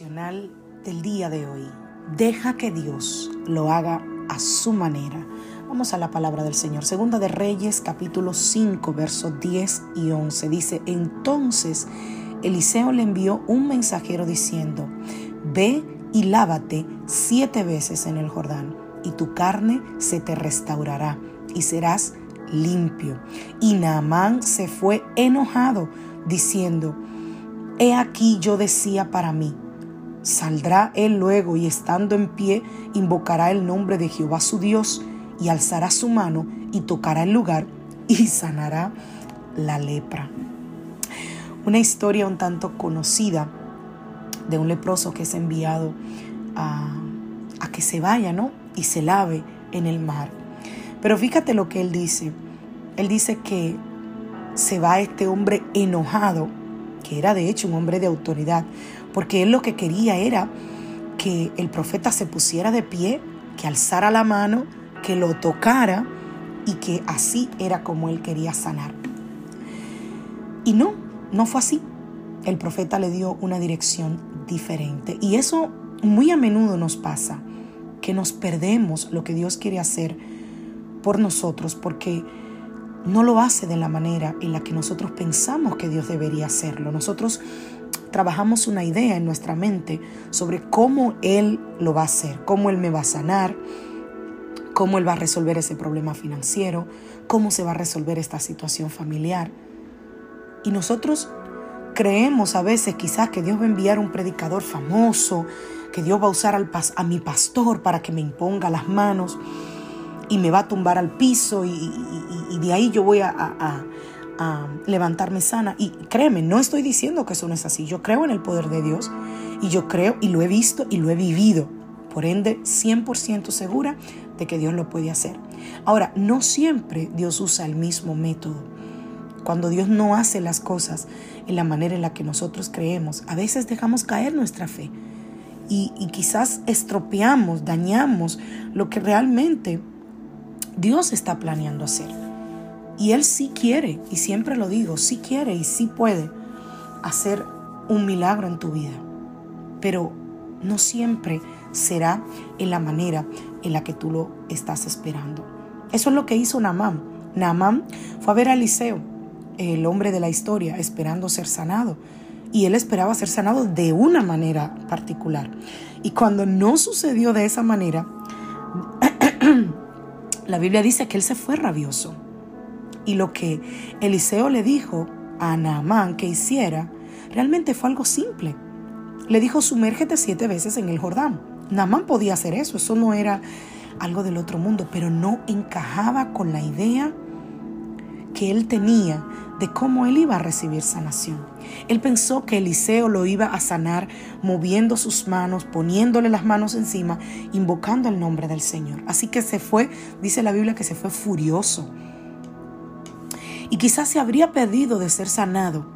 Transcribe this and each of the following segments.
Del día de hoy. Deja que Dios lo haga a su manera. Vamos a la palabra del Señor. Segunda de Reyes, capítulo 5, versos 10 y 11. Dice, entonces Eliseo le envió un mensajero diciendo, ve y lávate siete veces en el Jordán, y tu carne se te restaurará, y serás limpio. Y Naamán se fue enojado, diciendo, He aquí yo decía para mí, saldrá él luego y estando en pie invocará el nombre de Jehová su Dios y alzará su mano y tocará el lugar y sanará la lepra. Una historia un tanto conocida de un leproso que es enviado a, que se vaya, ¿no? Y se lave en el mar. Pero fíjate lo que él dice. Él dice que se va este hombre enojado que era de hecho un hombre de autoridad, porque él lo que quería era que el profeta se pusiera de pie, que alzara la mano, que lo tocara y que así era como él quería sanar. Y no, no fue así. El profeta le dio una dirección diferente. Y eso muy a menudo nos pasa, que nos perdemos lo que Dios quiere hacer por nosotros, porque no lo hace de la manera en la que nosotros pensamos que Dios debería hacerlo. Nosotros trabajamos una idea en nuestra mente sobre cómo Él lo va a hacer, cómo Él me va a sanar, cómo Él va a resolver ese problema financiero, cómo se va a resolver esta situación familiar. Y nosotros creemos a veces quizás que Dios va a enviar un predicador famoso, que Dios va a usar al a mi pastor para que me imponga las manos y me va a tumbar al piso y, de ahí yo voy a, levantarme sana. Y créeme, no estoy diciendo que eso no es así. Yo creo en el poder de Dios y yo creo y lo he visto y lo he vivido. Por ende, 100% segura de que Dios lo puede hacer. Ahora, no siempre Dios usa el mismo método. Cuando Dios no hace las cosas en la manera en la que nosotros creemos, a veces dejamos caer nuestra fe y, y quizás estropeamos, dañamos lo que realmente Dios está planeando hacer. Y Él sí quiere, y siempre lo digo, sí quiere y sí puede hacer un milagro en tu vida. Pero no siempre será en la manera en la que tú lo estás esperando. Eso es lo que hizo Naamán. Naamán fue a ver a Eliseo, el hombre de la historia, esperando ser sanado. Y él esperaba ser sanado de una manera particular. Y cuando no sucedió de esa manera, la Biblia dice que él se fue rabioso. Y lo que Eliseo le dijo a Naamán que hiciera, realmente fue algo simple. Le dijo, sumérgete siete veces en el Jordán. Naamán podía hacer eso, eso no era algo del otro mundo, pero no encajaba con la idea que él tenía de cómo él iba a recibir sanación. Él pensó que Eliseo lo iba a sanar moviendo sus manos, poniéndole las manos encima, invocando el nombre del Señor. Así que se fue, dice la Biblia que se fue furioso. Y quizás se habría perdido de ser sanado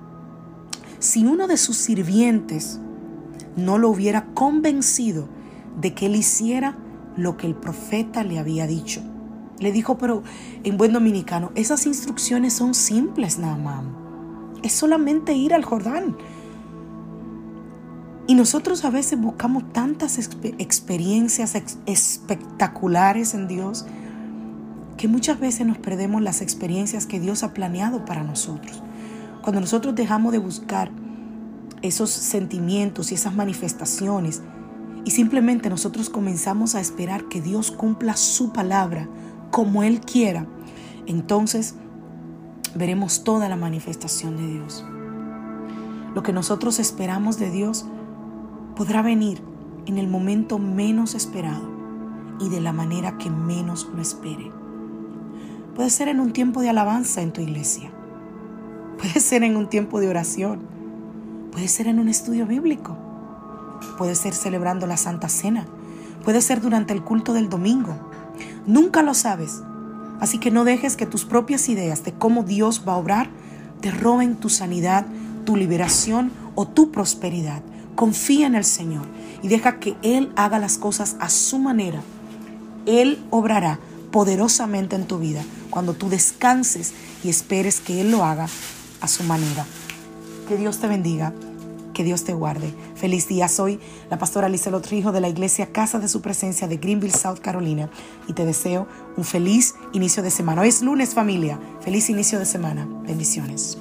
si uno de sus sirvientes no lo hubiera convencido de que él hiciera lo que el profeta le había dicho. Le dijo, pero en buen dominicano, esas instrucciones son simples, nada más. Es solamente ir al Jordán. Y nosotros a veces buscamos tantas experiencias espectaculares en Dios que muchas veces nos perdemos las experiencias que Dios ha planeado para nosotros. Cuando nosotros dejamos de buscar esos sentimientos y esas manifestaciones y simplemente nosotros comenzamos a esperar que Dios cumpla su palabra como Él quiera, entonces veremos toda la manifestación de Dios. Lo que nosotros esperamos de Dios podrá venir en el momento menos esperado y de la manera que menos lo espere. Puede ser en un tiempo de alabanza en tu iglesia. Puede ser en un tiempo de oración. Puede ser en un estudio bíblico. Puede ser celebrando la Santa Cena. Puede ser durante el culto del domingo. Nunca lo sabes. Así que no dejes que tus propias ideas de cómo Dios va a obrar te roben tu sanidad, tu liberación o tu prosperidad. Confía en el Señor y deja que Él haga las cosas a su manera. Él obrará poderosamente en tu vida cuando tú descanses y esperes que Él lo haga a su manera. Que Dios te bendiga, que Dios te guarde. Feliz día, soy la pastora Alicia Trijo de la iglesia Casa de Su Presencia de Greenville, South Carolina y te deseo un feliz inicio de semana. Hoy es lunes familia, feliz inicio de semana. Bendiciones.